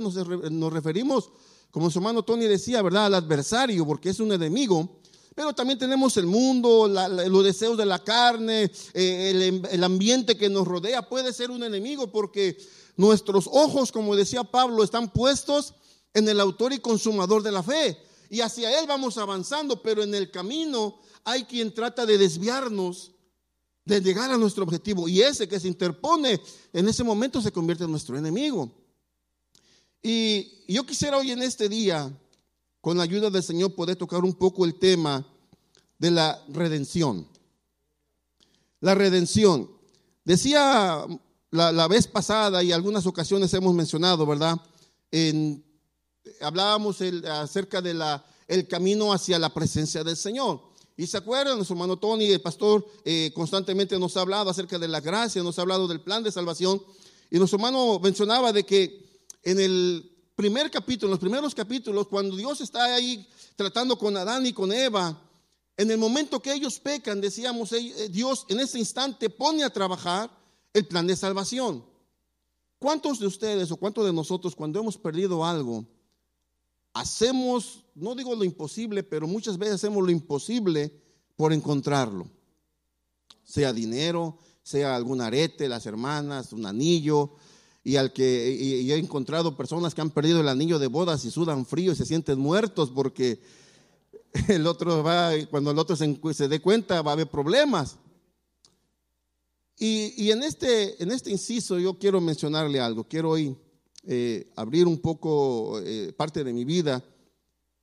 nos, referimos, como su hermano Tony decía, ¿verdad? Al adversario, porque es un enemigo. Pero también tenemos el mundo, los deseos de la carne, eh, el, el ambiente que nos rodea puede ser un enemigo porque nuestros ojos, como decía Pablo, están puestos en el autor y consumador de la fe. Y hacia Él vamos avanzando, pero en el camino hay quien trata de desviarnos de llegar a nuestro objetivo. Y ese que se interpone en ese momento se convierte en nuestro enemigo. Y yo quisiera hoy en este día con la ayuda del Señor, poder tocar un poco el tema de la redención. La redención. Decía la, vez pasada y algunas ocasiones hemos mencionado, ¿verdad? En, hablábamos acerca del el camino hacia la presencia del Señor. Y se acuerdan, nuestro hermano Tony, el pastor, eh, constantemente nos ha hablado acerca de la gracia, nos ha hablado del plan de salvación. Y nuestro hermano mencionaba de que en el primer capítulo, en los primeros capítulos, cuando Dios está ahí tratando con Adán y con Eva, en el momento que ellos pecan, decíamos, eh, Dios en ese instante pone a trabajar el plan de salvación. ¿Cuántos de ustedes o cuántos de nosotros cuando hemos perdido algo, hacemos, no digo lo imposible, pero muchas veces hacemos lo imposible por encontrarlo? Sea dinero, sea algún arete, las hermanas, un anillo, y al que he encontrado personas que han perdido el anillo de bodas y sudan frío y se sienten muertos porque el otro va, cuando el otro se, se dé cuenta va a haber problemas. Y, en, este, en este inciso yo quiero mencionarle algo, quiero hoy eh, abrir un poco eh, parte de mi vida.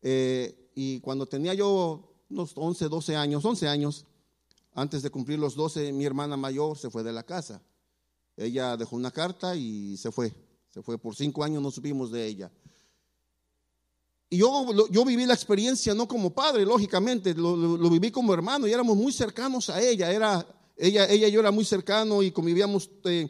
Eh, y cuando tenía yo unos 11, 12 años, 11 años, antes de cumplir los 12, mi hermana mayor se fue de la casa. Ella dejó una carta y se fue. Se fue por cinco años, no supimos de ella. Y yo, yo viví la experiencia no como padre, lógicamente, lo, viví como hermano y éramos muy cercanos a ella. Era, ella, ella y yo era muy cercano y convivíamos, eh,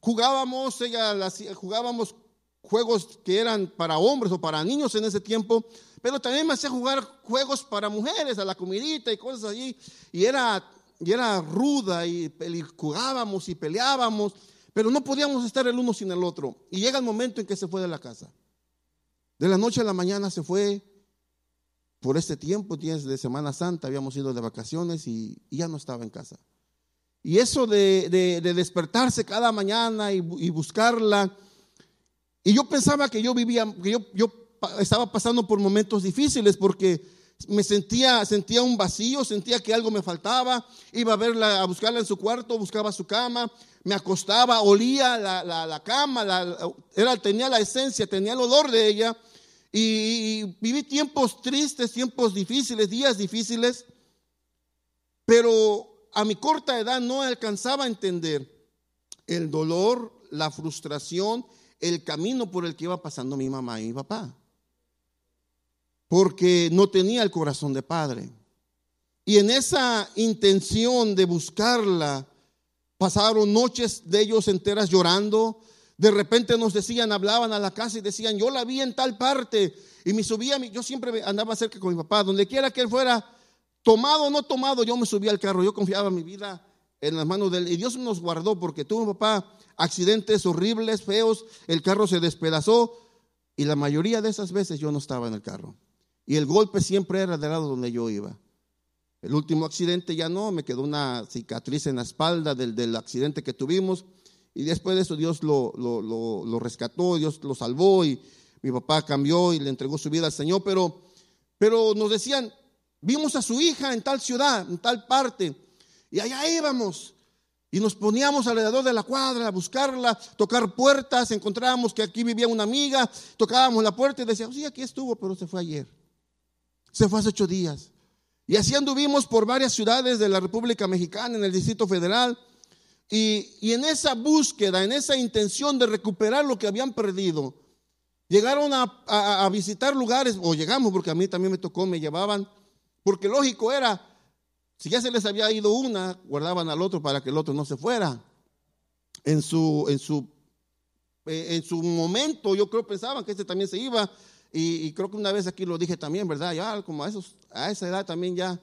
jugábamos, ella jugábamos juegos que eran para hombres o para niños en ese tiempo, pero también me hacía jugar juegos para mujeres, a la comidita y cosas allí. Y era y era ruda y, jugábamos y peleábamos, pero no podíamos estar el uno sin el otro. Y llega el momento en que se fue de la casa. De la noche a la mañana se fue. Por este tiempo, días de Semana Santa, habíamos ido de vacaciones y, ya no estaba en casa. Y eso de, despertarse cada mañana y, buscarla. Y yo pensaba que yo vivía, que yo, yo estaba pasando por momentos difíciles porque me sentía, sentía un vacío, sentía que algo me faltaba, iba a verla, a buscarla en su cuarto, buscaba su cama, me acostaba, olía la, cama, era, tenía la esencia, tenía el olor de ella, y, viví tiempos tristes, tiempos difíciles, días difíciles, pero a mi corta edad no alcanzaba a entender el dolor, la frustración, el camino por el que iba pasando mi mamá y mi papá porque no tenía el corazón de padre. Y en esa intención de buscarla, pasaron noches de ellos enteras llorando. De repente nos decían, hablaban a la casa y decían, yo la vi en tal parte. Y me subía, yo siempre andaba cerca con mi papá, donde quiera que él fuera, tomado o no tomado, yo me subía al carro, yo confiaba mi vida en las manos de él. Y Dios nos guardó porque tuvo mi papá accidentes horribles, feos, el carro se despedazó y la mayoría de esas veces yo no estaba en el carro. Y el golpe siempre era del lado donde yo iba. El último accidente ya no, me quedó una cicatriz en la espalda del, accidente que tuvimos. Y después de eso Dios lo, lo, rescató, Dios lo salvó y mi papá cambió y le entregó su vida al Señor. Pero, pero nos decían, vimos a su hija en tal ciudad, en tal parte. Y allá íbamos. Y nos poníamos alrededor de la cuadra a buscarla, tocar puertas, encontrábamos que aquí vivía una amiga, tocábamos la puerta y decíamos, sí, aquí estuvo, pero se fue ayer. Se fue hace ocho días. Y así anduvimos por varias ciudades de la República Mexicana, en el Distrito Federal. Y, en esa búsqueda, en esa intención de recuperar lo que habían perdido, llegaron a, visitar lugares, o llegamos, porque a mí también me tocó, me llevaban, porque lógico era, si ya se les había ido una, guardaban al otro para que el otro no se fuera. En su, en su, eh, en su momento, yo creo pensaban que este también se iba, y, creo que una vez aquí lo dije también, ¿verdad? Ya como a, esa edad también ya,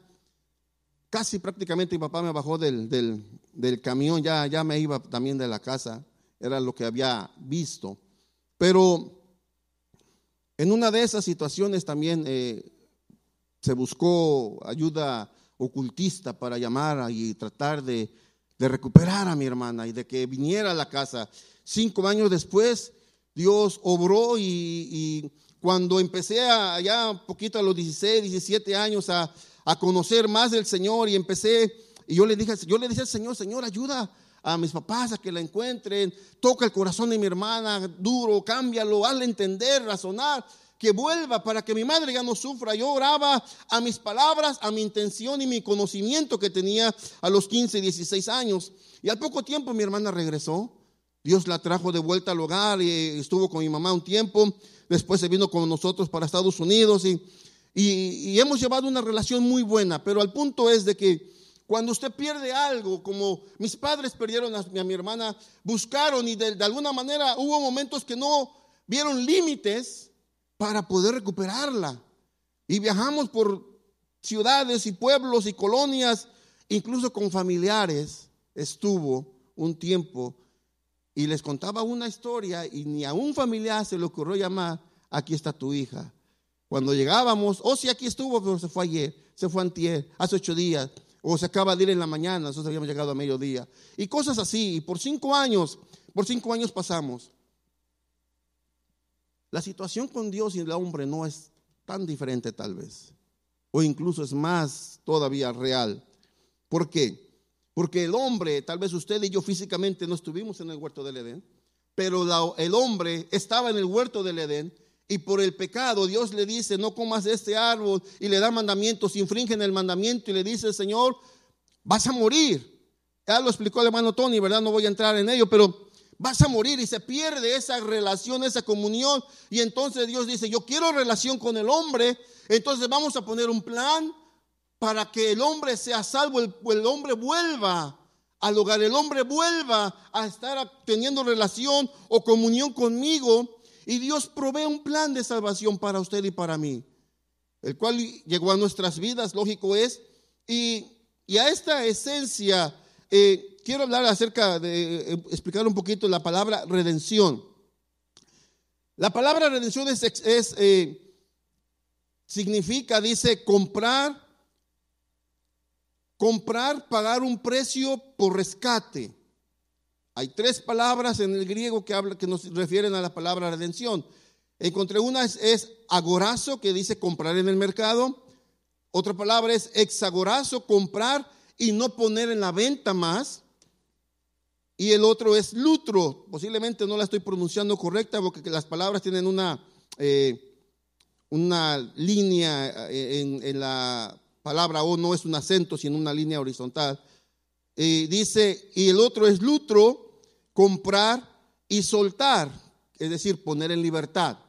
casi prácticamente mi papá me bajó del, del, camión, ya, ya me iba también de la casa, era lo que había visto. Pero En una de esas situaciones también eh, se buscó ayuda ocultista para llamar y tratar de, recuperar a mi hermana y de que viniera a la casa. Cinco años después, Dios obró y, cuando empecé a, ya un poquito a los 16, 17 años a, a conocer más del Señor y empecé, y yo le dije, yo le dije al Señor, Señor, ayuda a mis papás a que la encuentren, toca el corazón de mi hermana duro, cámbialo, hazle entender, razonar que vuelva para que mi madre ya no sufra. Yo oraba a mis palabras, a mi intención y mi conocimiento que tenía a los 15, 16 años. Y al poco tiempo mi hermana regresó. Dios la trajo de vuelta al hogar y estuvo con mi mamá un tiempo. Después se vino con nosotros para Estados Unidos y, y, hemos llevado una relación muy buena. Pero al punto es de que cuando usted pierde algo, como mis padres perdieron a, mi hermana, buscaron y de alguna manera hubo momentos que no vieron límites para poder recuperarla. Y viajamos por ciudades y pueblos y colonias, incluso con familiares, estuvo un tiempo y les contaba una historia y ni a un familiar se le ocurrió llamar, aquí está tu hija. Cuando llegábamos, oh sí, aquí estuvo, pero se fue ayer, se fue antier, hace ocho días, o se acaba de ir en la mañana, nosotros habíamos llegado a mediodía. Y cosas así, y por cinco años, por cinco años pasamos. La situación con Dios y el hombre no es tan diferente tal vez, o incluso es más todavía real. ¿Por qué? Porque el hombre, tal vez usted y yo físicamente no estuvimos en el huerto del Edén, pero el hombre estaba en el huerto del Edén y por el pecado Dios le dice, no comas de este árbol y le da mandamientos, infringen el mandamiento y le dice, Señor, vas a morir. Ya lo explicó el hermano Tony, ¿verdad? No voy a entrar en ello, pero vas a morir y se pierde esa relación, esa comunión. Y entonces Dios dice, yo quiero relación con el hombre, entonces vamos a poner un plan para que el hombre sea salvo, el, hombre vuelva al hogar, el hombre vuelva a estar teniendo relación o comunión conmigo. Y Dios provee un plan de salvación para usted y para mí, el cual llegó a nuestras vidas, lógico es. Y, y a esta esencia eh, quiero hablar acerca de, eh, explicar un poquito la palabra redención. La palabra redención es, eh, significa, dice, comprar, comprar, pagar un precio por rescate. Hay tres palabras en el griego que, nos refieren a la palabra redención. Encontré una es, agorazo, que dice comprar en el mercado. Otra palabra es exagorazo, comprar y no poner en la venta más. Y el otro es lutro. Posiblemente no la estoy pronunciando correcta porque las palabras tienen una, eh, una línea eh, en, la palabra o no es un acento, sino una línea horizontal. dice, y el otro es lutro, comprar y soltar, es decir, poner en libertad.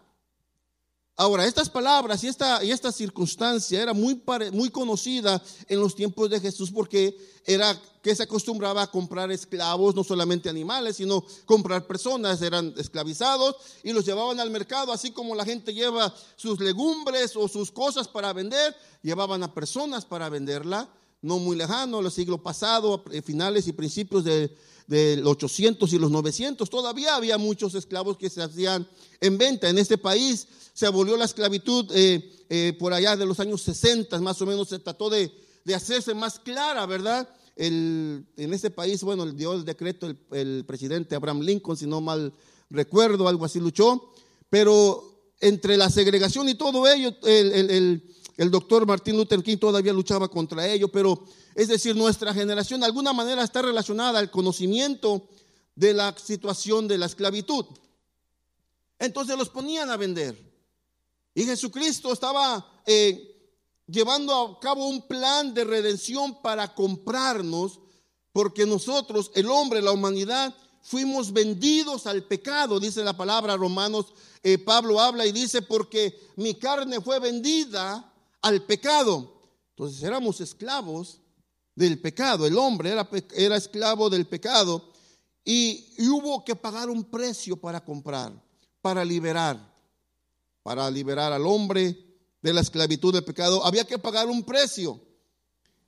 Ahora, estas palabras y esta, y esta circunstancia era muy, muy conocida en los tiempos de Jesús porque era que se acostumbraba a comprar esclavos, no solamente animales, sino comprar personas, eran esclavizados y los llevaban al mercado, así como la gente lleva sus legumbres o sus cosas para vender, llevaban a personas para venderla, no muy lejano, el siglo pasado, finales y principios de, del 800 y los 900, todavía había muchos esclavos que se hacían en venta. En este país se abolió la esclavitud eh, eh, por allá de los años 60, más o menos se trató de, hacerse más clara, ¿verdad? en este país, bueno, dio el decreto el, presidente Abraham Lincoln, si no mal recuerdo, algo así luchó, pero entre la segregación y todo ello, el, el doctor Martin Luther King todavía luchaba contra ello, pero es decir, nuestra generación de alguna manera está relacionada al conocimiento de la situación de la esclavitud. Entonces los ponían a vender. Y Jesucristo estaba eh, llevando a cabo un plan de redención para comprarnos, porque nosotros, el hombre, la humanidad, fuimos vendidos al pecado, dice la palabra Romanos, eh, Pablo habla y dice, porque mi carne fue vendida al pecado. Entonces éramos esclavos del pecado. El hombre era, era esclavo del pecado y, hubo que pagar un precio para comprar, para liberar, para liberar al hombre de la esclavitud del pecado. Había que pagar un precio.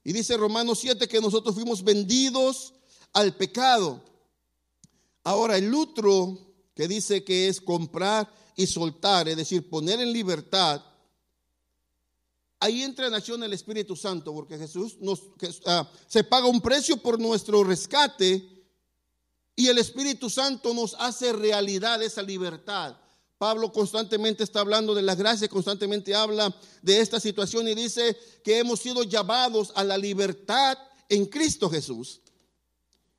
Y dice Romanos 7 que nosotros fuimos vendidos al pecado. Ahora, el lutro, que dice que es comprar y soltar, es decir, poner en libertad, ahí entra en acción el Espíritu Santo, porque Jesús nos, ah, se paga un precio por nuestro rescate y el Espíritu Santo nos hace realidad esa libertad. Pablo constantemente está hablando de la gracia, constantemente habla de esta situación y dice que hemos sido llamados a la libertad en Cristo Jesús.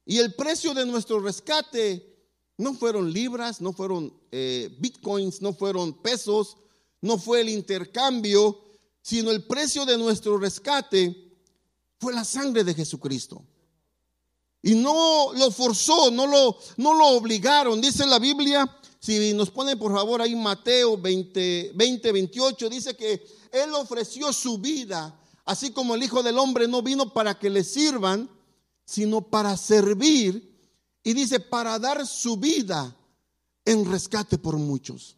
Y el precio de nuestro rescate no fueron libras, no fueron eh, bitcoins, no fueron pesos, no fue el intercambio, sino el precio de nuestro rescate fue la sangre de Jesucristo. Y no lo forzó, no lo, no lo obligaron. Dice la Biblia, si nos ponen por favor ahí Mateo 20, 20, 28, dice que Él ofreció su vida, así como el Hijo del Hombre no vino para que le sirvan, sino para servir y dice, para dar su vida en rescate por muchos.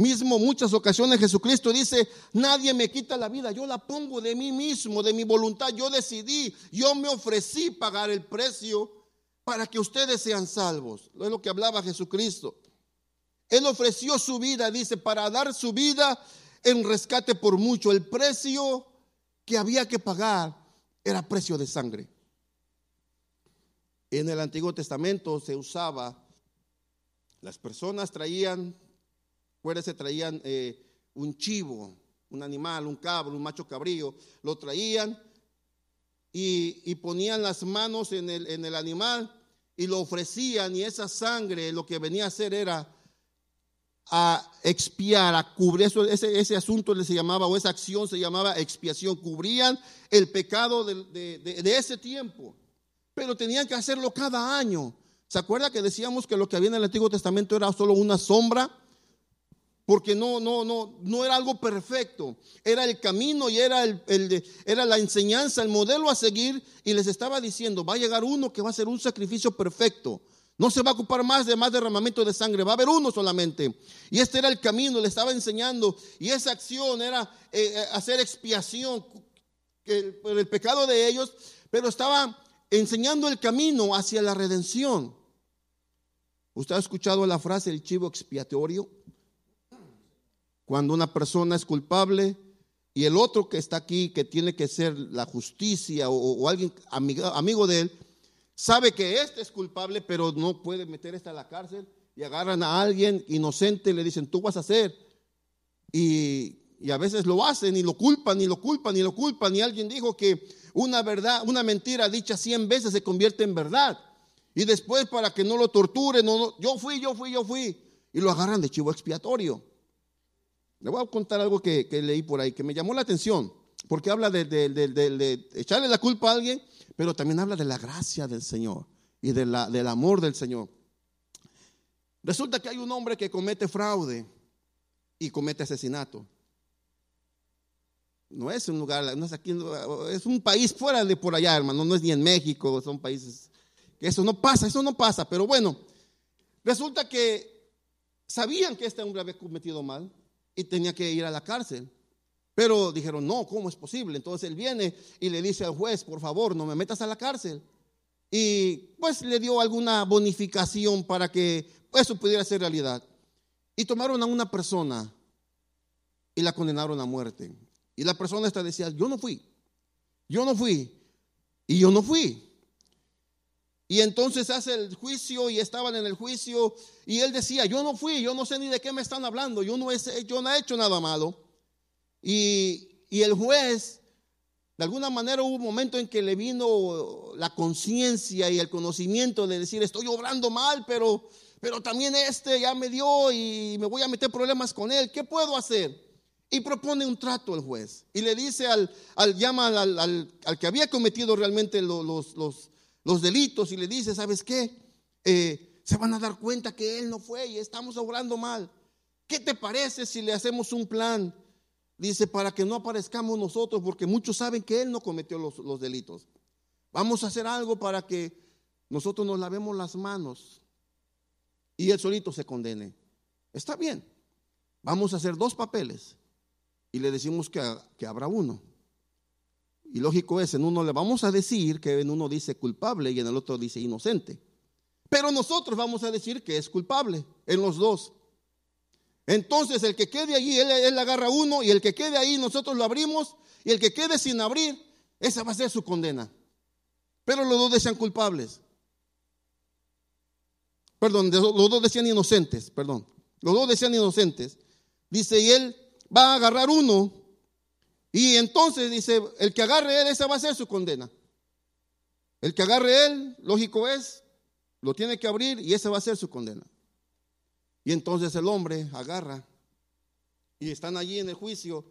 Mismo muchas ocasiones Jesucristo dice, nadie me quita la vida, yo la pongo de mí mismo, de mi voluntad, yo decidí, yo me ofrecí pagar el precio para que ustedes sean salvos. Es lo que hablaba Jesucristo. Él ofreció su vida, dice, para dar su vida en rescate por mucho. El precio que había que pagar era precio de sangre. En el Antiguo Testamento se usaba, las personas traían, se traían eh, un chivo, un animal, un cabro, un macho cabrío, lo traían y, ponían las manos en el, en el animal y lo ofrecían y esa sangre lo que venía a hacer era a expiar, a cubrir, eso, ese, ese, asunto se llamaba, o esa acción se llamaba expiación, cubrían el pecado de, de ese tiempo pero tenían que hacerlo cada año. ¿Se acuerda que decíamos que lo que había en el Antiguo Testamento era solo una sombra? Porque no, no, no, no era algo perfecto. Era el camino y era, el, era la enseñanza, el modelo a seguir. Y les estaba diciendo, va a llegar uno que va a hacer un sacrificio perfecto. No se va a ocupar más de más derramamiento de sangre, va a haber uno solamente. Y este era el camino, le estaba enseñando. Y esa acción era eh, eh, hacer expiación por el pecado de ellos, pero estaba enseñando el camino hacia la redención. ¿Usted ha escuchado la frase el chivo expiatorio? Cuando una persona es culpable y el otro que está aquí, que tiene que ser la justicia o, alguien amigo, amigo, de él, sabe que este es culpable, pero no puede meter esta a la cárcel y agarran a alguien inocente y le dicen, tú vas a hacer. Y, a veces lo hacen y lo culpan y lo culpan y lo culpan. Y alguien dijo que una verdad, una mentira dicha cien veces se convierte en verdad. Y después para que no lo torturen, no, yo fui, yo fui, yo fui. Y lo agarran de chivo expiatorio. Le voy a contar algo que, leí por ahí, que me llamó la atención, porque habla de, echarle la culpa a alguien, pero también habla de la gracia del Señor y de la, del amor del Señor. Resulta que hay un hombre que comete fraude y comete asesinato. No es un lugar, no es aquí, es un país fuera de por allá, hermano, no es ni en México, son países que eso no pasa, eso no pasa, pero bueno, resulta que sabían que este hombre había cometido mal y tenía que ir a la cárcel. Pero dijeron, no, ¿cómo es posible? Entonces él viene y le dice al juez, por favor, no me metas a la cárcel. Y pues le dio alguna bonificación para que eso pudiera ser realidad. Y tomaron a una persona y la condenaron a muerte. Y la persona esta decía, yo no fui, yo no fui, y yo no fui. Y entonces hace el juicio y estaban en el juicio y él decía, yo no fui, yo no sé ni de qué me están hablando, yo no he, yo no he hecho nada malo. Y, y el juez, de alguna manera hubo un momento en que le vino la conciencia y el conocimiento de decir, estoy obrando mal, pero, pero también este ya me dio y me voy a meter problemas con él, ¿qué puedo hacer? Y propone un trato al juez. Y le dice al, al llama al, que había cometido realmente los, los, delitos y le dice, ¿sabes qué? Eh, se van a dar cuenta que él no fue y estamos obrando mal. ¿Qué te parece si le hacemos un plan? Dice, para que no aparezcamos nosotros, porque muchos saben que él no cometió los, los delitos. Vamos a hacer algo para que nosotros nos lavemos las manos y él solito se condene. Está bien. Vamos a hacer dos papeles y le decimos que, que habrá uno. Y lógico es, en uno le vamos a decir que en uno dice culpable y en el otro dice inocente. Pero nosotros vamos a decir que es culpable en los dos. Entonces el que quede allí, él, agarra uno y el que quede ahí nosotros lo abrimos y el que quede sin abrir, esa va a ser su condena. Pero los dos decían culpables. Perdón, los dos decían inocentes, perdón. Los dos decían inocentes. Dice, y él va a agarrar uno y entonces dice, el que agarre él, esa va a ser su condena. El que agarre él, lógico es, lo tiene que abrir y esa va a ser su condena. Y entonces el hombre agarra y están allí en el juicio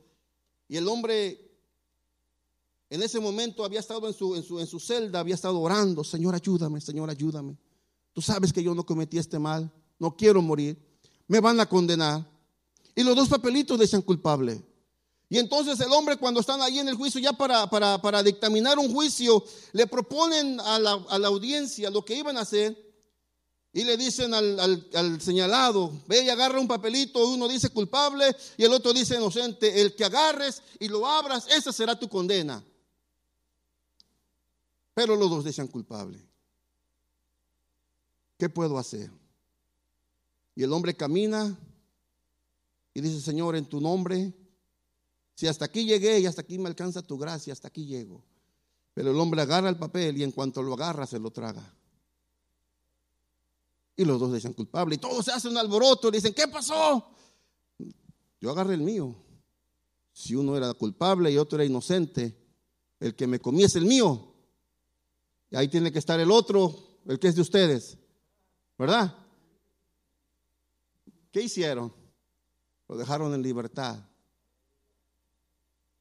y el hombre en ese momento había estado en su, en su, en su celda, había estado orando, Señor ayúdame, Señor ayúdame. Tú sabes que yo no cometí este mal, no quiero morir, me van a condenar. Y los dos papelitos decían culpable. Y entonces el hombre cuando están ahí en el juicio ya para, para, para dictaminar un juicio, le proponen a la, a la, audiencia lo que iban a hacer y le dicen al, al, al, señalado, ve y agarra un papelito, uno dice culpable y el otro dice inocente, el que agarres y lo abras, esa será tu condena. Pero los dos decían culpable. ¿Qué puedo hacer? Y el hombre camina y dice, Señor, en tu nombre si hasta aquí llegué y hasta aquí me alcanza tu gracia, hasta aquí llego. Pero el hombre agarra el papel y en cuanto lo agarra se lo traga. Y los dos dicen culpable. Y todos se hacen un alboroto y dicen, ¿qué pasó? Yo agarré el mío. Si uno era culpable y otro era inocente, el que me comí es el mío. Y ahí tiene que estar el otro, el que es de ustedes. ¿Verdad? ¿Qué hicieron? Lo dejaron en libertad.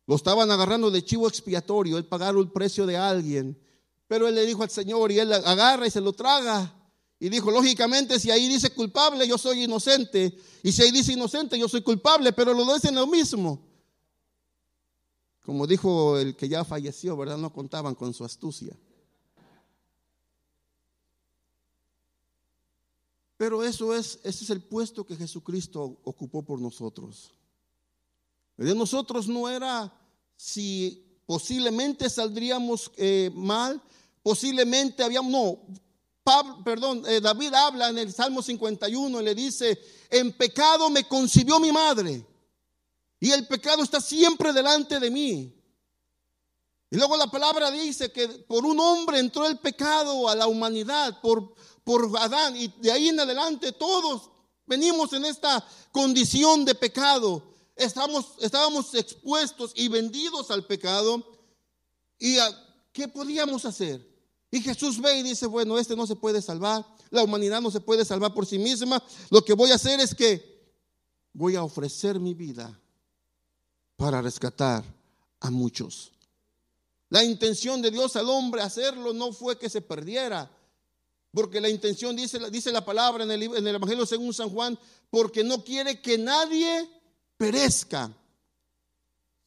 Lo estaban agarrando de chivo expiatorio, él pagaron el precio de alguien. Pero él le dijo al Señor y él agarra y se lo traga. Y dijo, lógicamente, si ahí dice culpable, yo soy inocente. Y si ahí dice inocente, yo soy culpable, pero lo dicen lo mismo. Como dijo el que ya falleció, ¿verdad? No contaban con su astucia. Pero eso es, ese es el puesto que Jesucristo ocupó por nosotros. De nosotros no era si posiblemente saldríamos eh, mal, posiblemente habíamos, no, perdón, eh, David habla en el Salmo 51 y le dice, en pecado me concibió mi madre y el pecado está siempre delante de mí. Y luego la palabra dice que por un hombre entró el pecado a la humanidad, por, por Adán, y de ahí en adelante todos venimos en esta condición de pecado estábamos expuestos y vendidos al pecado. ¿Y qué podíamos hacer? Y Jesús ve y dice, bueno, este no se puede salvar, la humanidad no se puede salvar por sí misma. Lo que voy a hacer es que voy a ofrecer mi vida para rescatar a muchos. La intención de Dios al hombre hacerlo no fue que se perdiera, porque la intención dice, dice la palabra en el, en el Evangelio según San Juan, porque no quiere que nadie perezca,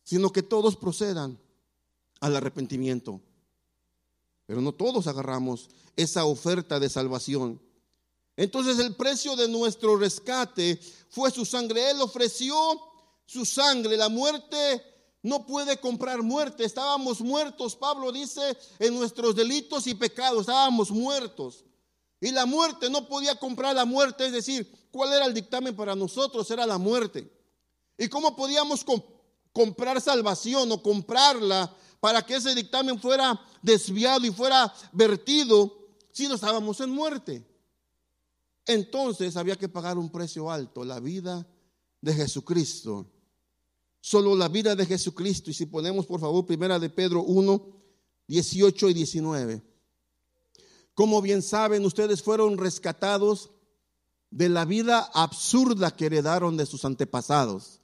sino que todos procedan al arrepentimiento. Pero no todos agarramos esa oferta de salvación. Entonces el precio de nuestro rescate fue su sangre. Él ofreció su sangre. La muerte no puede comprar muerte. Estábamos muertos, Pablo dice, en nuestros delitos y pecados. Estábamos muertos. Y la muerte no podía comprar la muerte. Es decir, ¿cuál era el dictamen para nosotros? Era la muerte. ¿Y cómo podíamos comprar salvación o comprarla para que ese dictamen fuera desviado y fuera vertido si no estábamos en muerte? Entonces había que pagar un precio alto, la vida de Jesucristo. Solo la vida de Jesucristo. Y si ponemos por favor primera de Pedro 1, 18 y 19. Como bien saben, ustedes fueron rescatados de la vida absurda que heredaron de sus antepasados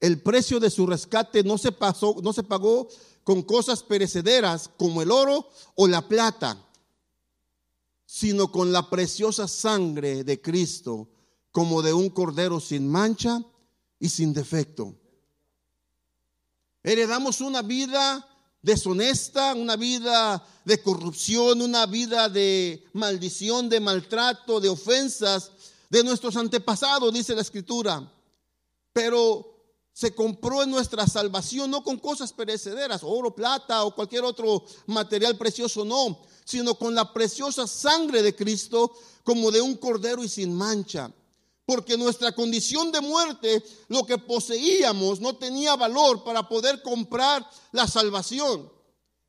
el precio de su rescate no se, pasó, no se pagó con cosas perecederas como el oro o la plata, sino con la preciosa sangre de Cristo, como de un cordero sin mancha y sin defecto. Heredamos una vida deshonesta, una vida de corrupción, una vida de maldición, de maltrato, de ofensas de nuestros antepasados, dice la escritura. Pero se compró en nuestra salvación no con cosas perecederas, oro, plata o cualquier otro material precioso, no, sino con la preciosa sangre de Cristo como de un cordero y sin mancha. Porque nuestra condición de muerte, lo que poseíamos, no tenía valor para poder comprar la salvación.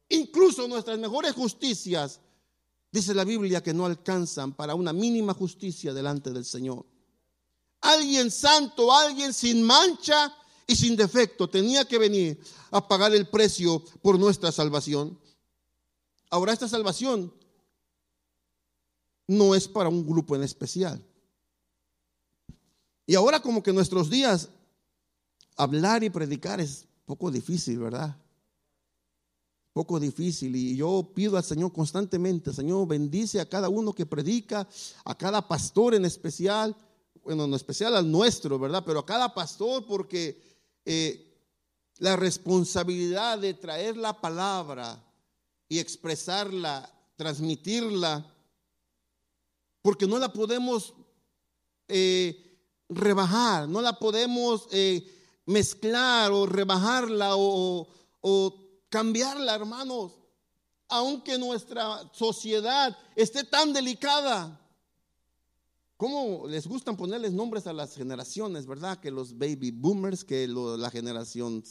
Incluso nuestras mejores justicias, dice la Biblia, que no alcanzan para una mínima justicia delante del Señor. Alguien santo, alguien sin mancha y sin defecto tenía que venir a pagar el precio por nuestra salvación. Ahora esta salvación no es para un grupo en especial. Y ahora como que nuestros días hablar y predicar es poco difícil, ¿verdad? Poco difícil. Y yo pido al Señor constantemente, Señor, bendice a cada uno que predica, a cada pastor en especial, bueno, en especial al nuestro, ¿verdad? Pero a cada pastor porque eh, la responsabilidad de traer la palabra y expresarla, transmitirla, porque no la podemos eh, rebajar, no la podemos eh, mezclar o rebajarla o, o cambiarla, hermanos, aunque nuestra sociedad esté tan delicada. ¿Cómo les gustan ponerles nombres a las generaciones, verdad? Que los baby boomers, que la generación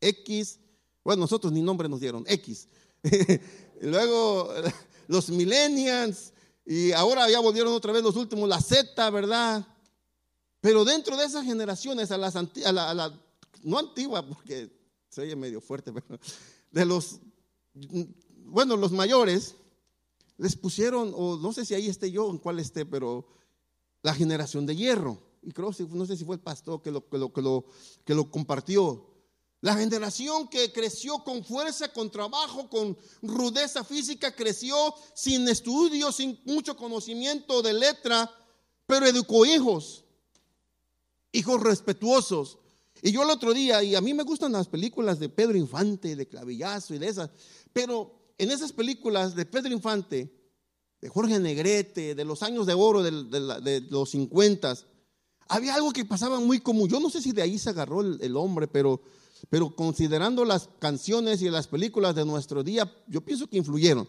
X, bueno, nosotros ni nombre nos dieron, X. Luego los millennials, y ahora ya volvieron otra vez los últimos, la Z, ¿verdad? Pero dentro de esas generaciones, a las a la, no antigua, porque se oye medio fuerte, pero de los, bueno, los mayores, les pusieron, o no sé si ahí esté yo, en cuál esté, pero la generación de hierro. Y creo, no sé si fue el pastor que lo, que lo, que lo, que lo compartió. La generación que creció con fuerza, con trabajo, con rudeza física, creció sin estudios, sin mucho conocimiento de letra, pero educó hijos, hijos respetuosos. Y yo el otro día, y a mí me gustan las películas de Pedro Infante, de Clavillazo y de esas, pero en esas películas de Pedro Infante, de Jorge Negrete, de los años de oro de, los 50, había algo que pasaba muy común. Yo no sé si de ahí se agarró el, hombre, pero, pero considerando las canciones y las películas de nuestro día, yo pienso que influyeron.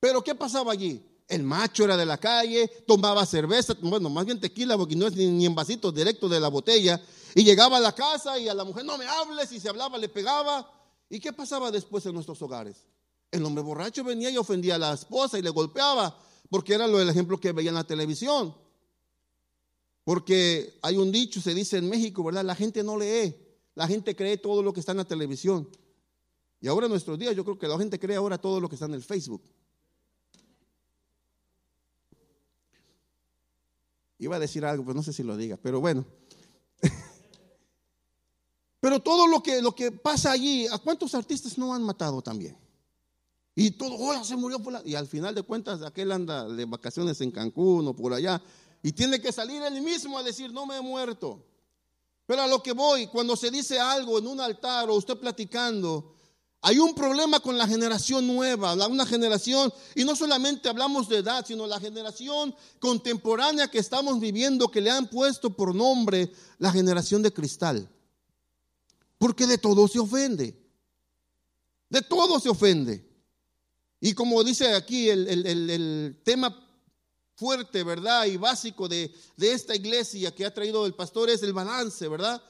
Pero ¿qué pasaba allí? El macho era de la calle, tomaba cerveza, bueno, más bien tequila, porque no es ni, ni en vasitos directo de la botella, y llegaba a la casa y a la mujer, no me hables, y se hablaba, le pegaba. ¿Y qué pasaba después en nuestros hogares? El hombre borracho venía y ofendía a la esposa y le golpeaba, porque era lo del ejemplo que veía en la televisión. Porque hay un dicho, se dice en México, ¿verdad? La gente no lee, la gente cree todo lo que está en la televisión. Y ahora en nuestros días yo creo que la gente cree ahora todo lo que está en el Facebook. Iba a decir algo, pero no sé si lo diga, pero bueno. pero todo lo que, lo que pasa allí, ¿a cuántos artistas no han matado también? Y todo, hola, se murió por la... Y al final de cuentas, aquel anda de vacaciones en Cancún o por allá. Y tiene que salir él mismo a decir, no me he muerto. Pero a lo que voy, cuando se dice algo en un altar o usted platicando, hay un problema con la generación nueva, una generación, y no solamente hablamos de edad, sino la generación contemporánea que estamos viviendo, que le han puesto por nombre la generación de cristal. Porque de todo se ofende. De todo se ofende. Y como dice aquí el, tema fuerte, ¿verdad? Y básico de, esta iglesia que ha traído el pastor es el balance, ¿verdad?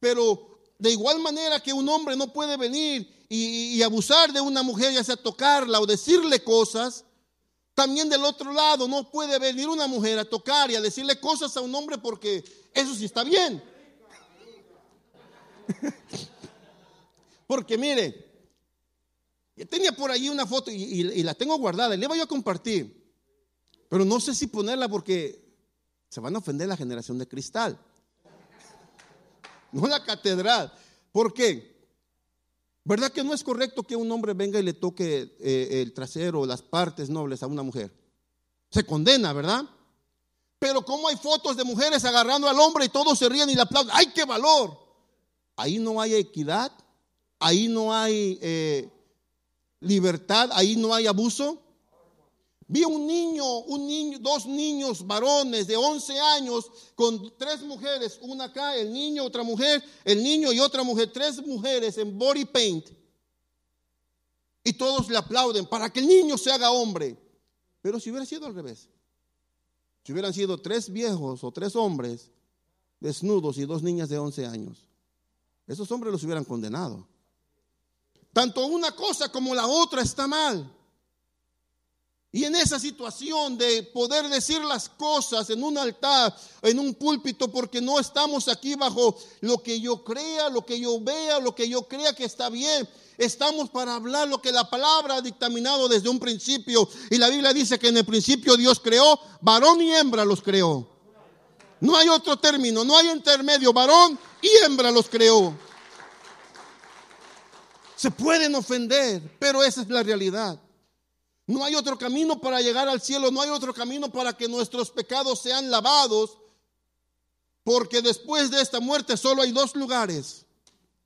Pero de igual manera que un hombre no puede venir y, abusar de una mujer, ya sea tocarla o decirle cosas, también del otro lado no puede venir una mujer a tocar y a decirle cosas a un hombre porque eso sí está bien. porque mire, yo tenía por ahí una foto y, la tengo guardada, le voy a compartir. Pero no sé si ponerla porque se van a ofender la generación de cristal. No la catedral. ¿Por qué? ¿Verdad que no es correcto que un hombre venga y le toque eh, el trasero, las partes nobles a una mujer? Se condena, ¿verdad? Pero como hay fotos de mujeres agarrando al hombre y todos se ríen y le aplauden? ¡Ay, qué valor! Ahí no hay equidad, ahí no hay eh, libertad, ahí no hay abuso. Vi un niño, un niño, dos niños varones de 11 años con tres mujeres, una acá, el niño, otra mujer, el niño y otra mujer, tres mujeres en body paint. Y todos le aplauden para que el niño se haga hombre. Pero si hubiera sido al revés, si hubieran sido tres viejos o tres hombres desnudos y dos niñas de 11 años, esos hombres los hubieran condenado. Tanto una cosa como la otra está mal. Y en esa situación de poder decir las cosas en un altar, en un púlpito, porque no estamos aquí bajo lo que yo crea, lo que yo vea, lo que yo crea que está bien. Estamos para hablar lo que la palabra ha dictaminado desde un principio. Y la Biblia dice que en el principio Dios creó, varón y hembra los creó. No hay otro término, no hay intermedio, varón y hembra los creó. Se pueden ofender, pero esa es la realidad. No hay otro camino para llegar al cielo, no hay otro camino para que nuestros pecados sean lavados, porque después de esta muerte solo hay dos lugares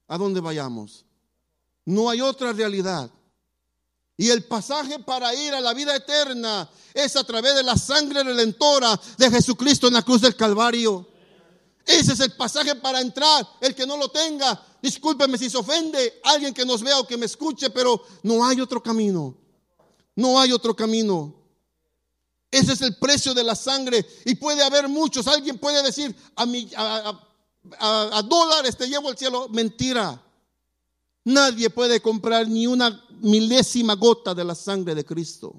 a donde vayamos. No hay otra realidad. Y el pasaje para ir a la vida eterna es a través de la sangre redentora de Jesucristo en la cruz del Calvario. Ese es el pasaje para entrar. El que no lo tenga, discúlpeme si se ofende alguien que nos vea o que me escuche, pero no hay otro camino. No hay otro camino. Ese es el precio de la sangre. Y puede haber muchos. Alguien puede decir, a, a, dólares te llevo al cielo. Mentira. Nadie puede comprar ni una milésima gota de la sangre de Cristo.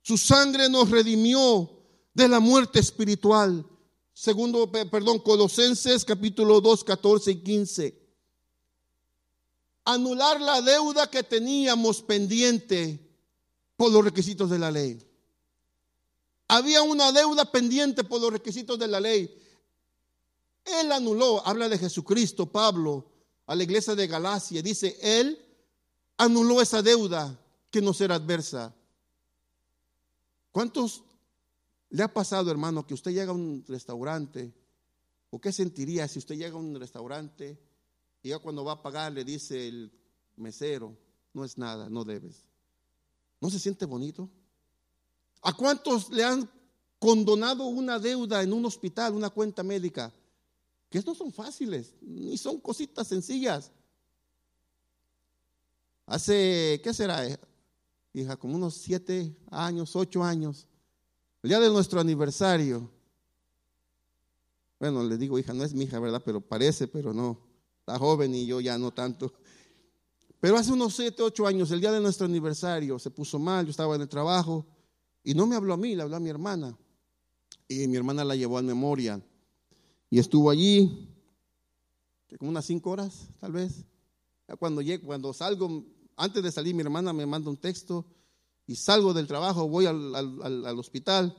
Su sangre nos redimió de la muerte espiritual. Segundo, perdón, Colosenses capítulo 2, 14 y 15 anular la deuda que teníamos pendiente por los requisitos de la ley. Había una deuda pendiente por los requisitos de la ley. Él anuló, habla de Jesucristo, Pablo, a la iglesia de Galacia. Dice, Él anuló esa deuda que nos era adversa. ¿Cuántos le ha pasado, hermano, que usted llega a un restaurante? ¿O qué sentiría si usted llega a un restaurante? Y ya cuando va a pagar le dice el mesero, no es nada, no debes. ¿No se siente bonito? ¿A cuántos le han condonado una deuda en un hospital, una cuenta médica? Que estos son fáciles, ni son cositas sencillas. Hace, ¿qué será, hija? Como unos siete años, ocho años, el día de nuestro aniversario. Bueno, le digo, hija, no es mi hija, ¿verdad? Pero parece, pero no. Está joven y yo ya no tanto. Pero hace unos 7, 8 años, el día de nuestro aniversario, se puso mal, yo estaba en el trabajo y no me habló a mí, le habló a mi hermana. Y mi hermana la llevó a memoria. Y estuvo allí, como unas 5 horas, tal vez. Cuando, llego, cuando salgo, antes de salir, mi hermana me manda un texto y salgo del trabajo, voy al, al hospital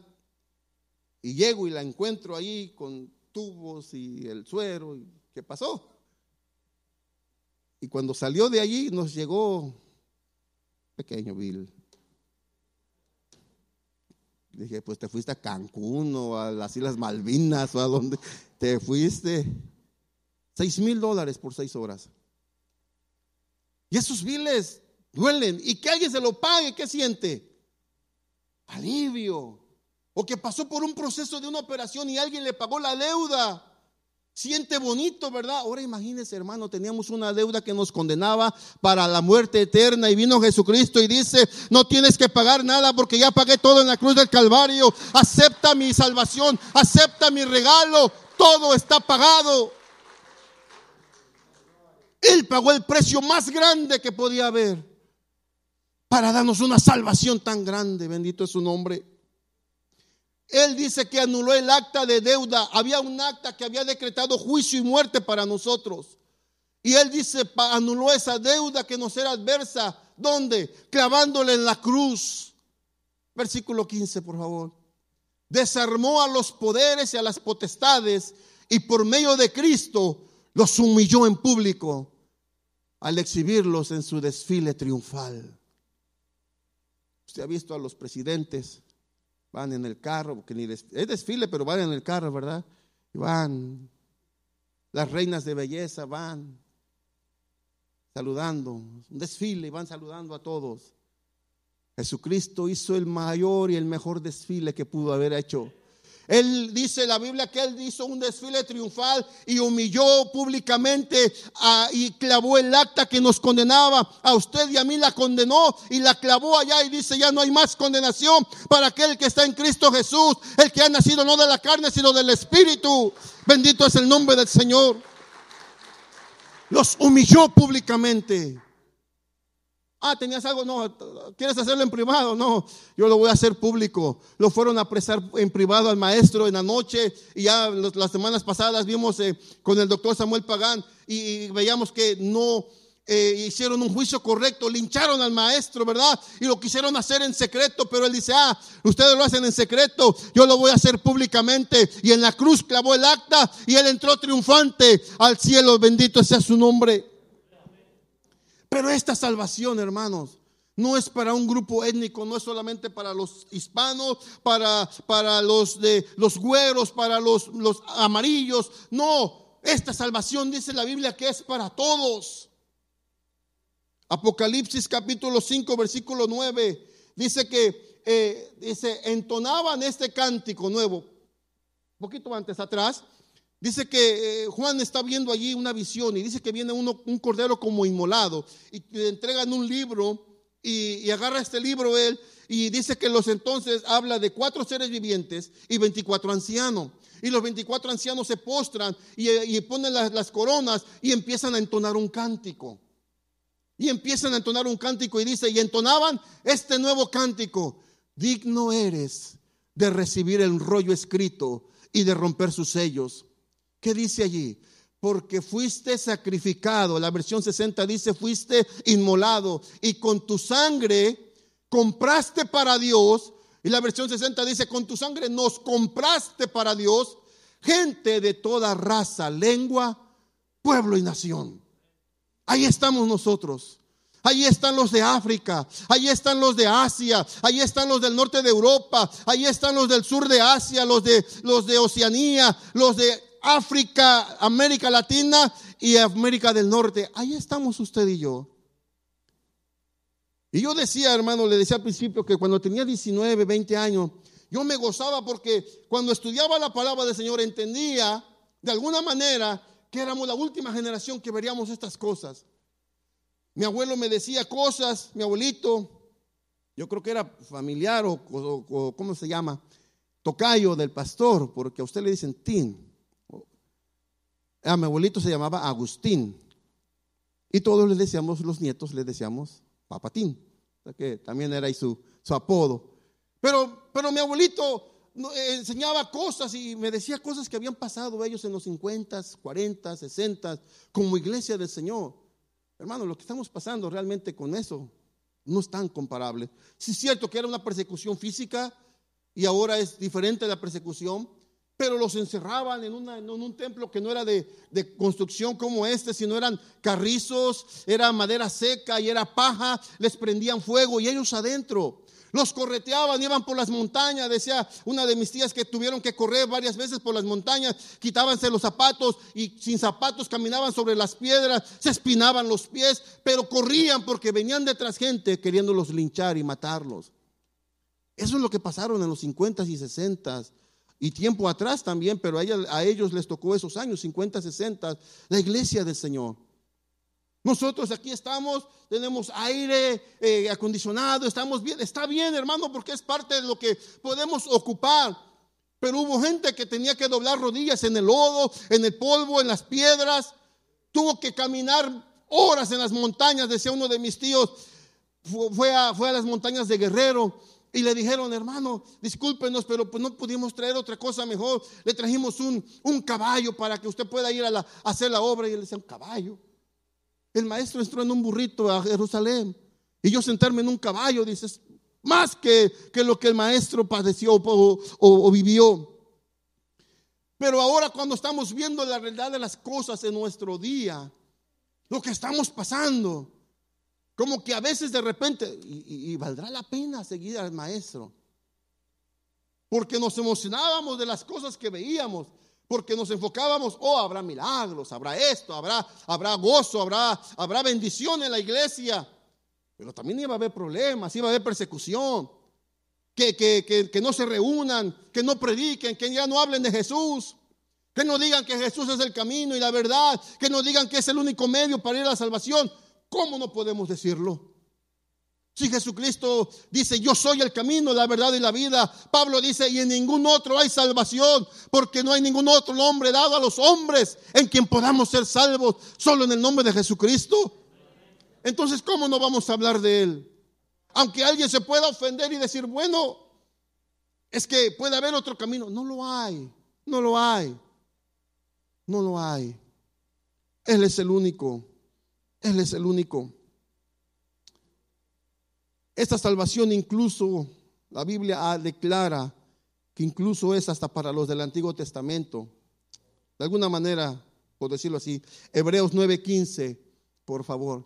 y llego y la encuentro ahí con tubos y el suero. ¿Qué pasó? Y cuando salió de allí nos llegó pequeño Bill. Dije, pues te fuiste a Cancún o a las Islas Malvinas o a donde te fuiste. Seis mil dólares por seis horas. Y esos biles duelen. Y que alguien se lo pague, ¿qué siente? Alivio. O que pasó por un proceso de una operación y alguien le pagó la deuda. Siente bonito, ¿verdad? Ahora imagínese, hermano, teníamos una deuda que nos condenaba para la muerte eterna y vino Jesucristo y dice, no tienes que pagar nada porque ya pagué todo en la cruz del Calvario. Acepta mi salvación, acepta mi regalo, todo está pagado. Él pagó el precio más grande que podía haber para darnos una salvación tan grande. Bendito es su nombre. Él dice que anuló el acta de deuda. Había un acta que había decretado juicio y muerte para nosotros. Y él dice, anuló esa deuda que nos era adversa. ¿Dónde? Clavándole en la cruz. Versículo 15, por favor. Desarmó a los poderes y a las potestades y por medio de Cristo los humilló en público al exhibirlos en su desfile triunfal. Usted ha visto a los presidentes van en el carro, porque ni es desfile, pero van en el carro, ¿verdad? Y van, las reinas de belleza van saludando, un desfile y van saludando a todos. Jesucristo hizo el mayor y el mejor desfile que pudo haber hecho. Él dice la Biblia que él hizo un desfile triunfal y humilló públicamente y clavó el acta que nos condenaba. A usted y a mí la condenó y la clavó allá y dice ya no hay más condenación para aquel que está en Cristo Jesús, el que ha nacido no de la carne sino del Espíritu. Bendito es el nombre del Señor. Los humilló públicamente. Ah, tenías algo, no, ¿quieres hacerlo en privado? No, yo lo voy a hacer público. Lo fueron a apresar en privado al maestro en la noche y ya las semanas pasadas vimos eh, con el doctor Samuel Pagán y, veíamos que no eh, hicieron un juicio correcto, lincharon al maestro, ¿verdad? Y lo quisieron hacer en secreto, pero él dice, ah, ustedes lo hacen en secreto, yo lo voy a hacer públicamente. Y en la cruz clavó el acta y él entró triunfante al cielo, bendito sea su nombre. Pero esta salvación, hermanos, no es para un grupo étnico, no es solamente para los hispanos, para, para los de los güeros, para los, los amarillos. No, esta salvación dice la Biblia que es para todos. Apocalipsis capítulo 5, versículo 9, dice que eh, dice, entonaban este cántico nuevo. Un poquito antes atrás, Dice que eh, Juan está viendo allí una visión y dice que viene uno, un cordero como inmolado y le entregan un libro y, agarra este libro él y dice que los entonces habla de cuatro seres vivientes y 24 ancianos. Y los 24 ancianos se postran y, ponen las, las coronas y empiezan a entonar un cántico. Y empiezan a entonar un cántico y dice, y entonaban este nuevo cántico, digno eres de recibir el rollo escrito y de romper sus sellos ¿Qué dice allí? Porque fuiste sacrificado. La versión 60 dice, fuiste inmolado y con tu sangre compraste para Dios. Y la versión 60 dice, con tu sangre nos compraste para Dios gente de toda raza, lengua, pueblo y nación. Ahí estamos nosotros. Ahí están los de África, ahí están los de Asia, ahí están los del norte de Europa, ahí están los del sur de Asia, los de los de Oceanía, los de África, América Latina y América del Norte. Ahí estamos usted y yo. Y yo decía, hermano, le decía al principio que cuando tenía 19, 20 años, yo me gozaba porque cuando estudiaba la palabra del Señor entendía de alguna manera que éramos la última generación que veríamos estas cosas. Mi abuelo me decía cosas, mi abuelito, yo creo que era familiar o, ¿cómo se llama? Tocayo del pastor, porque a usted le dicen tin. A mi abuelito se llamaba Agustín. Y todos le decíamos, los nietos le decíamos Papatín, que también era ahí su, su apodo. Pero, pero mi abuelito eh, enseñaba cosas y me decía cosas que habían pasado ellos en los 50, 40, 60, como iglesia del Señor. Hermano, lo que estamos pasando realmente con eso no es tan comparable. Sí es cierto que era una persecución física y ahora es diferente la persecución, pero los encerraban en, un templo que no era de, construcción como este, sino eran carrizos, era madera seca y era paja, les prendían fuego y ellos adentro. Los correteaban, iban por las montañas, decía una de mis tías que tuvieron que correr varias veces por las montañas, quitábanse los zapatos y sin zapatos caminaban sobre las piedras, se espinaban los pies, pero corrían porque venían detrás gente queriéndolos linchar y matarlos. Eso es lo que pasaron en los 50 y 60 y tiempo atrás también, pero a, ellos les tocó esos años, 50, 60, la iglesia del Señor. Nosotros aquí estamos, tenemos aire eh, acondicionado, estamos bien, está bien hermano, porque es parte de lo que podemos ocupar. Pero hubo gente que tenía que doblar rodillas en el lodo, en el polvo, en las piedras. Tuvo que caminar horas en las montañas, decía uno de mis tíos. Fue a, fue a las montañas de Guerrero y le dijeron, hermano, discúlpenos, pero pues no pudimos traer otra cosa mejor. Le trajimos un, un caballo para que usted pueda ir a, la, hacer la obra. Y él decía, un caballo. El maestro entró en un burrito a Jerusalén. Y yo sentarme en un caballo, dices, más que, que lo que el maestro padeció o, o vivió. Pero ahora cuando estamos viendo la realidad de las cosas en nuestro día, lo que estamos pasando, como que a veces de repente, y, valdrá la pena seguir al maestro. Porque nos emocionábamos de las cosas que veíamos. Porque nos enfocábamos, oh, habrá milagros, habrá esto, habrá, habrá gozo, habrá, habrá bendición en la iglesia. Pero también iba a haber problemas, iba a haber persecución. Que, que, que, no se reúnan, que no prediquen, que ya no hablen de Jesús. Que no digan que Jesús es el camino y la verdad. Que no digan que es el único medio para ir a la salvación. ¿Cómo no podemos decirlo? Si Jesucristo dice, yo soy el camino, la verdad y la vida, Pablo dice, y en ningún otro hay salvación, porque no hay ningún otro nombre dado a los hombres en quien podamos ser salvos, solo en el nombre de Jesucristo. Entonces, ¿cómo no vamos a hablar de Él? Aunque alguien se pueda ofender y decir, bueno, es que puede haber otro camino. No lo hay, no lo hay, no lo hay. Él es el único, Él es el único. Esta salvación incluso, la Biblia declara que incluso es hasta para los del Antiguo Testamento. De alguna manera, por decirlo así, Hebreos 9:15, por favor.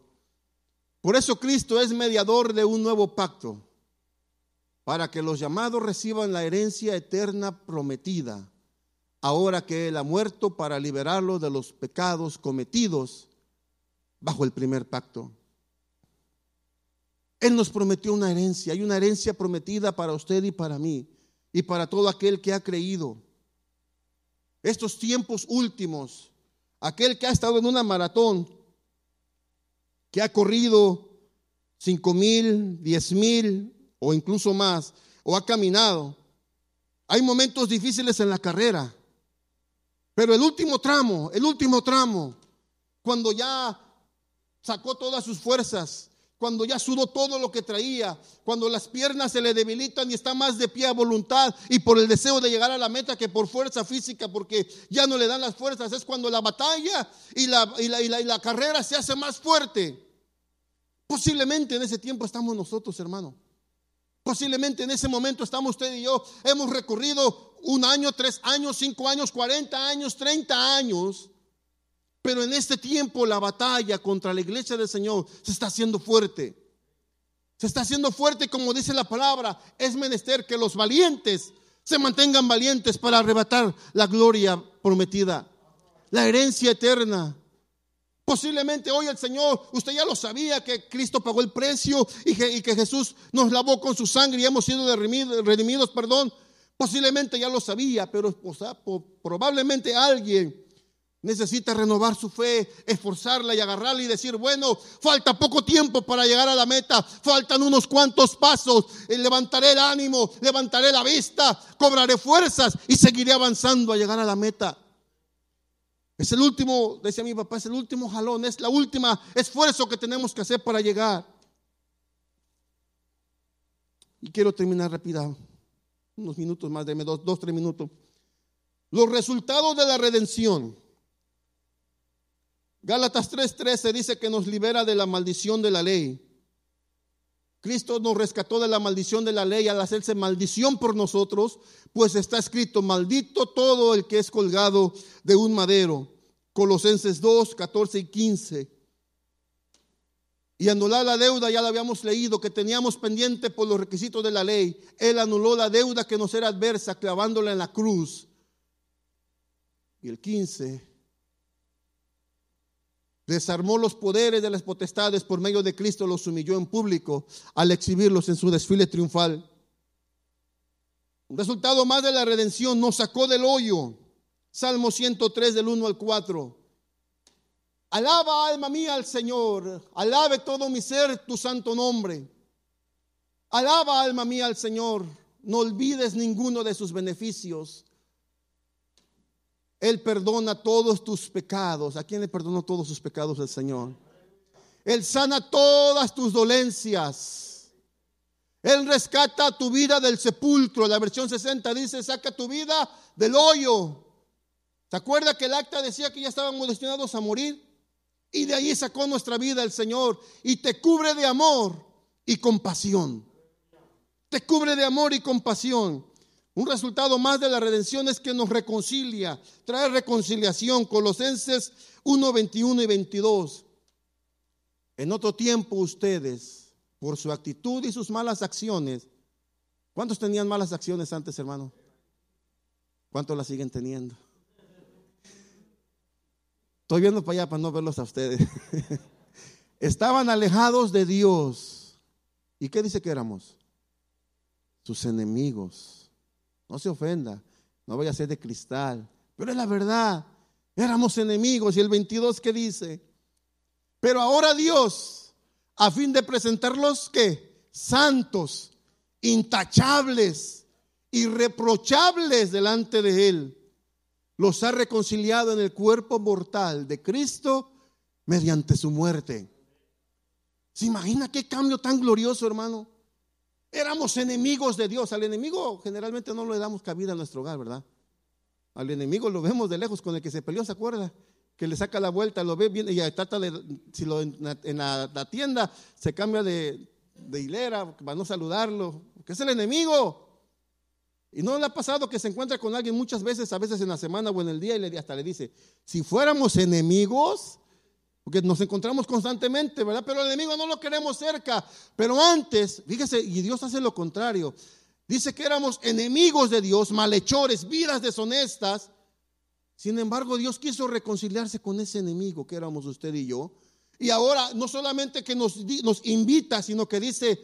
Por eso Cristo es mediador de un nuevo pacto, para que los llamados reciban la herencia eterna prometida, ahora que Él ha muerto para liberarlos de los pecados cometidos bajo el primer pacto. Él nos prometió una herencia, hay una herencia prometida para usted y para mí y para todo aquel que ha creído. Estos tiempos últimos, aquel que ha estado en una maratón, que ha corrido cinco mil, diez mil o incluso más, o ha caminado. Hay momentos difíciles en la carrera, pero el último tramo, el último tramo, cuando ya sacó todas sus fuerzas, cuando ya sudó todo lo que traía, cuando las piernas se le debilitan y está más de pie a voluntad y por el deseo de llegar a la meta que por fuerza física, porque ya no le dan las fuerzas, es cuando la batalla y la, y la, y la, carrera se hace más fuerte. Posiblemente en ese tiempo estamos nosotros, hermano. Posiblemente en ese momento estamos usted y yo. Hemos recorrido un año, tres años, cinco años, cuarenta años, treinta años pero en este tiempo la batalla contra la iglesia del Señor se está haciendo fuerte. Se está haciendo fuerte como dice la palabra. Es menester que los valientes se mantengan valientes para arrebatar la gloria prometida, la herencia eterna. Posiblemente hoy el Señor, usted ya lo sabía que Cristo pagó el precio y que, Jesús nos lavó con su sangre y hemos sido redimidos, perdón. Posiblemente ya lo sabía, pero probablemente alguien Necesita renovar su fe, esforzarla y agarrarla y decir, bueno, falta poco tiempo para llegar a la meta, faltan unos cuantos pasos, eh, levantaré el ánimo, levantaré la vista, cobraré fuerzas y seguiré avanzando a llegar a la meta. Es el último, decía mi papá, es el último jalón, es la última esfuerzo que tenemos que hacer para llegar. Y quiero terminar rápido, unos minutos más, deme dos, dos, tres minutos. Los resultados de la redención. Gálatas 3:13 dice que nos libera de la maldición de la ley. Cristo nos rescató de la maldición de la ley al hacerse maldición por nosotros, pues está escrito, maldito todo el que es colgado de un madero. Colosenses 2, 14 y 15. Y anular la deuda, ya la habíamos leído, que teníamos pendiente por los requisitos de la ley. Él anuló la deuda que nos era adversa, clavándola en la cruz. Y el 15, Desarmó los poderes de las potestades por medio de Cristo, los humilló en público al exhibirlos en su desfile triunfal. Un resultado más de la redención nos sacó del hoyo. Salmo 103 del 1 al 4. Alaba alma mía al Señor, alabe todo mi ser tu santo nombre. Alaba alma mía al Señor, no olvides ninguno de sus beneficios. Él perdona todos tus pecados. ¿A quién le perdonó todos sus pecados el Señor? Él sana todas tus dolencias. Él rescata tu vida del sepulcro. La versión 60 dice, saca tu vida del hoyo. ¿Se acuerda que el acta decía que ya estábamos destinados a morir? Y de ahí sacó nuestra vida el Señor y te cubre de amor y compasión. Te cubre de amor y compasión. Un resultado más de la redención es que nos reconcilia, trae reconciliación. Colosenses 1, 21 y 22. En otro tiempo ustedes, por su actitud y sus malas acciones, ¿cuántos tenían malas acciones antes, hermano? ¿Cuántos las siguen teniendo? Estoy viendo para allá para no verlos a ustedes. estaban alejados de Dios. ¿Y qué dice que éramos? Sus enemigos. No se ofenda, no vaya a ser de cristal, pero es la verdad. Éramos enemigos. Y el 22 que dice, pero ahora Dios, a fin de presentarlos que santos, intachables, irreprochables delante de Él, los ha reconciliado en el cuerpo mortal de Cristo mediante su muerte. ¿Se imagina qué cambio tan glorioso, hermano? Éramos enemigos de Dios. Al enemigo generalmente no le damos cabida a nuestro hogar, ¿verdad? Al enemigo lo vemos de lejos con el que se peleó, ¿se acuerda? Que le saca la vuelta, lo ve bien y trata de, si lo en, la, tienda se cambia de, hilera para no saludarlo, que es el enemigo. Y no le ha pasado que se encuentra con alguien muchas veces, a veces en la semana o en el día, y hasta le dice, si fuéramos enemigos, porque nos encontramos constantemente, ¿verdad? Pero el enemigo no lo queremos cerca. Pero antes, fíjese, y Dios hace lo contrario. Dice que éramos enemigos de Dios, malhechores, vidas deshonestas. Sin embargo, Dios quiso reconciliarse con ese enemigo que éramos usted y yo. Y ahora no solamente que nos, nos invita, sino que dice,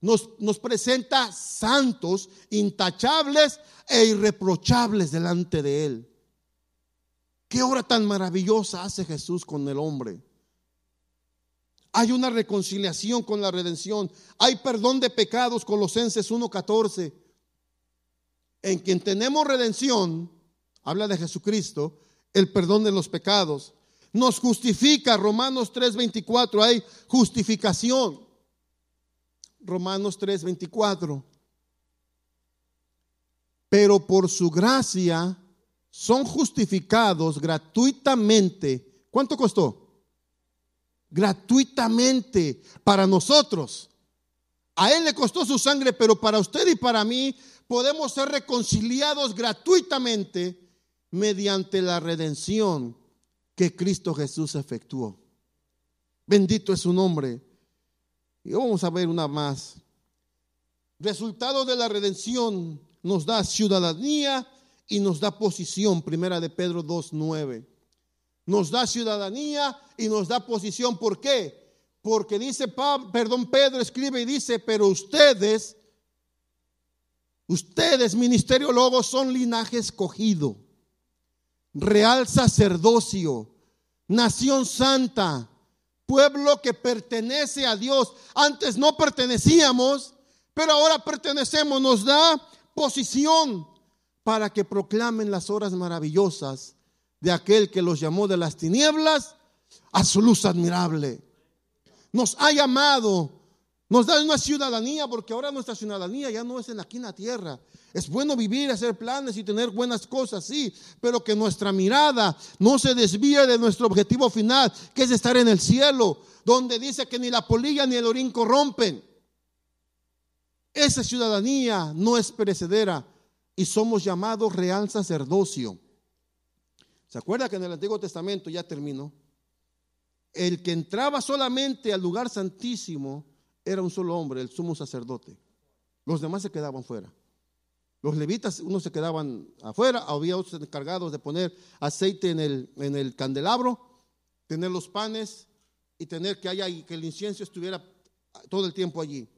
nos, presenta santos, intachables e irreprochables delante de Él. ¿Qué obra tan maravillosa hace Jesús con el hombre? Hay una reconciliación con la redención. Hay perdón de pecados, Colosenses 1.14. En quien tenemos redención, habla de Jesucristo, el perdón de los pecados. Nos justifica, Romanos 3.24, hay justificación. Romanos 3:24. Pero por su gracia son justificados gratuitamente. ¿Cuánto costó? Gratuitamente para nosotros. A Él le costó su sangre, pero para usted y para mí podemos ser reconciliados gratuitamente mediante la redención que Cristo Jesús efectuó. Bendito es su nombre. Y vamos a ver una más. Resultado de la redención nos da ciudadanía y nos da posición. Primera de Pedro 2.9. Nos da ciudadanía y nos da posición. ¿Por qué? Porque dice, perdón, Pedro escribe y dice, pero ustedes, ustedes, ministerio Logos, son linaje escogido, real sacerdocio, nación santa pueblo que pertenece a Dios. Antes no pertenecíamos, pero ahora pertenecemos. Nos da posición para que proclamen las horas maravillosas de aquel que los llamó de las tinieblas a su luz admirable. Nos ha llamado, nos da una ciudadanía, porque ahora nuestra ciudadanía ya no es en aquí en la tierra, es bueno vivir, hacer planes y tener buenas cosas, sí, pero que nuestra mirada no se desvíe de nuestro objetivo final, que es estar en el cielo, donde dice que ni la polilla ni el orín corrompen. Esa ciudadanía no es perecedera y somos llamados real sacerdocio. ¿Se acuerda que en el Antiguo Testamento, ya terminó, el que entraba solamente al lugar santísimo era un solo hombre, el sumo sacerdote. Los demás se quedaban fuera. Los levitas, unos se quedaban afuera, había otros encargados de poner aceite en el, en el candelabro, tener los panes y tener que haya que el incienso estuviera todo el tiempo allí.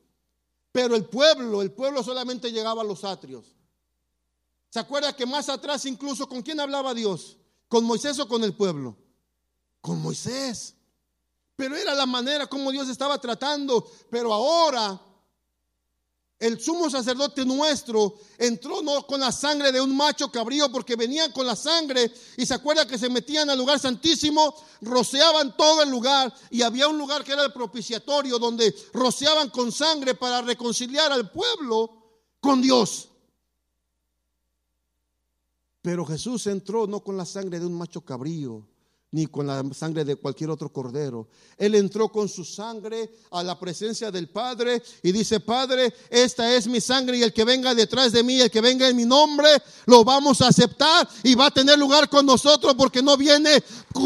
Pero el pueblo, el pueblo solamente llegaba a los atrios. ¿Se acuerda que más atrás incluso con quién hablaba Dios? ¿Con Moisés o con el pueblo? Con Moisés. Pero era la manera como Dios estaba tratando. Pero ahora el sumo sacerdote nuestro entró no con la sangre de un macho cabrío porque venían con la sangre y se acuerda que se metían al lugar santísimo, rociaban todo el lugar y había un lugar que era el propiciatorio donde rociaban con sangre para reconciliar al pueblo con Dios. Pero Jesús entró no con la sangre de un macho cabrío, ni con la sangre de cualquier otro cordero. Él entró con su sangre a la presencia del Padre y dice, Padre, esta es mi sangre y el que venga detrás de mí, el que venga en mi nombre, lo vamos a aceptar y va a tener lugar con nosotros porque no viene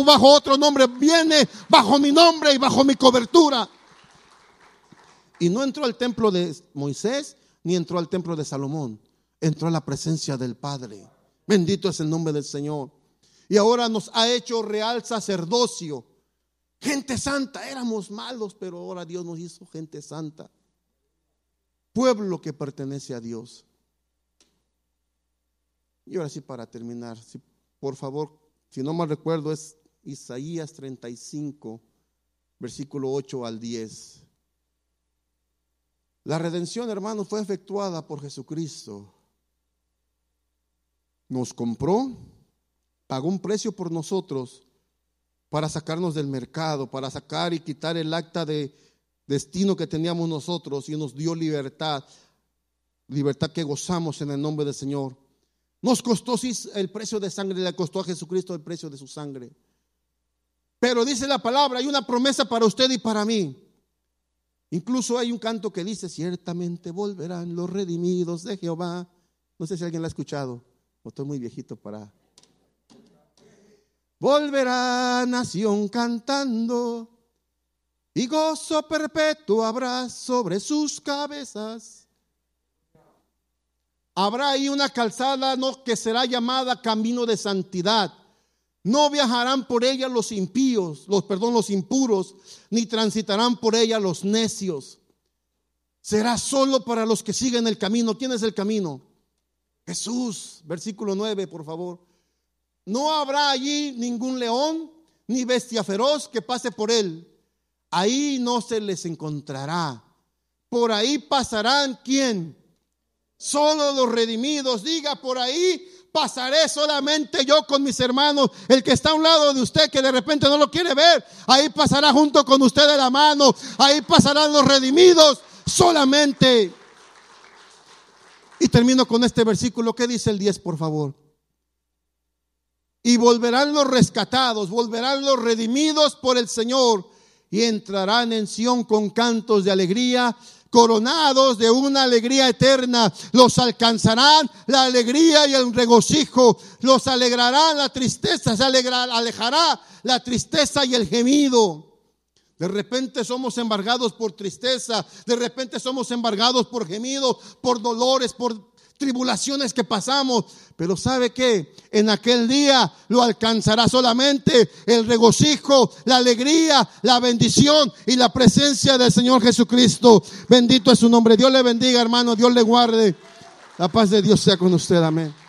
bajo otro nombre, viene bajo mi nombre y bajo mi cobertura. Y no entró al templo de Moisés ni entró al templo de Salomón, entró a la presencia del Padre. Bendito es el nombre del Señor y ahora nos ha hecho real sacerdocio. Gente santa, éramos malos, pero ahora Dios nos hizo gente santa. Pueblo que pertenece a Dios. Y ahora sí, para terminar, por favor, si no mal recuerdo, es Isaías 35, versículo 8 al 10. La redención, hermanos, fue efectuada por Jesucristo. Nos compró, pagó un precio por nosotros para sacarnos del mercado, para sacar y quitar el acta de destino que teníamos nosotros y nos dio libertad, libertad que gozamos en el nombre del Señor. Nos costó el precio de sangre, le costó a Jesucristo el precio de su sangre. Pero dice la palabra, hay una promesa para usted y para mí. Incluso hay un canto que dice, ciertamente volverán los redimidos de Jehová. No sé si alguien lo ha escuchado, estoy muy viejito para... Volverá nación cantando y gozo perpetuo habrá sobre sus cabezas. Habrá ahí una calzada no, que será llamada camino de santidad. No viajarán por ella los impíos, los perdón, los impuros, ni transitarán por ella los necios. Será solo para los que siguen el camino. ¿Quién es el camino? Jesús, versículo 9, por favor. No habrá allí ningún león ni bestia feroz que pase por él. Ahí no se les encontrará. Por ahí pasarán quién? Solo los redimidos. Diga por ahí, pasaré solamente yo con mis hermanos. El que está a un lado de usted que de repente no lo quiere ver, ahí pasará junto con usted de la mano. Ahí pasarán los redimidos solamente. Y termino con este versículo. ¿Qué dice el 10, por favor? Y volverán los rescatados, volverán los redimidos por el Señor y entrarán en Sión con cantos de alegría coronados de una alegría eterna. Los alcanzarán la alegría y el regocijo. Los alegrarán la tristeza, se alejará la tristeza y el gemido. De repente somos embargados por tristeza, de repente somos embargados por gemidos, por dolores, por tribulaciones que pasamos. Pero ¿sabe que En aquel día lo alcanzará solamente el regocijo, la alegría, la bendición y la presencia del Señor Jesucristo. Bendito es su nombre. Dios le bendiga, hermano. Dios le guarde. La paz de Dios sea con usted. Amén.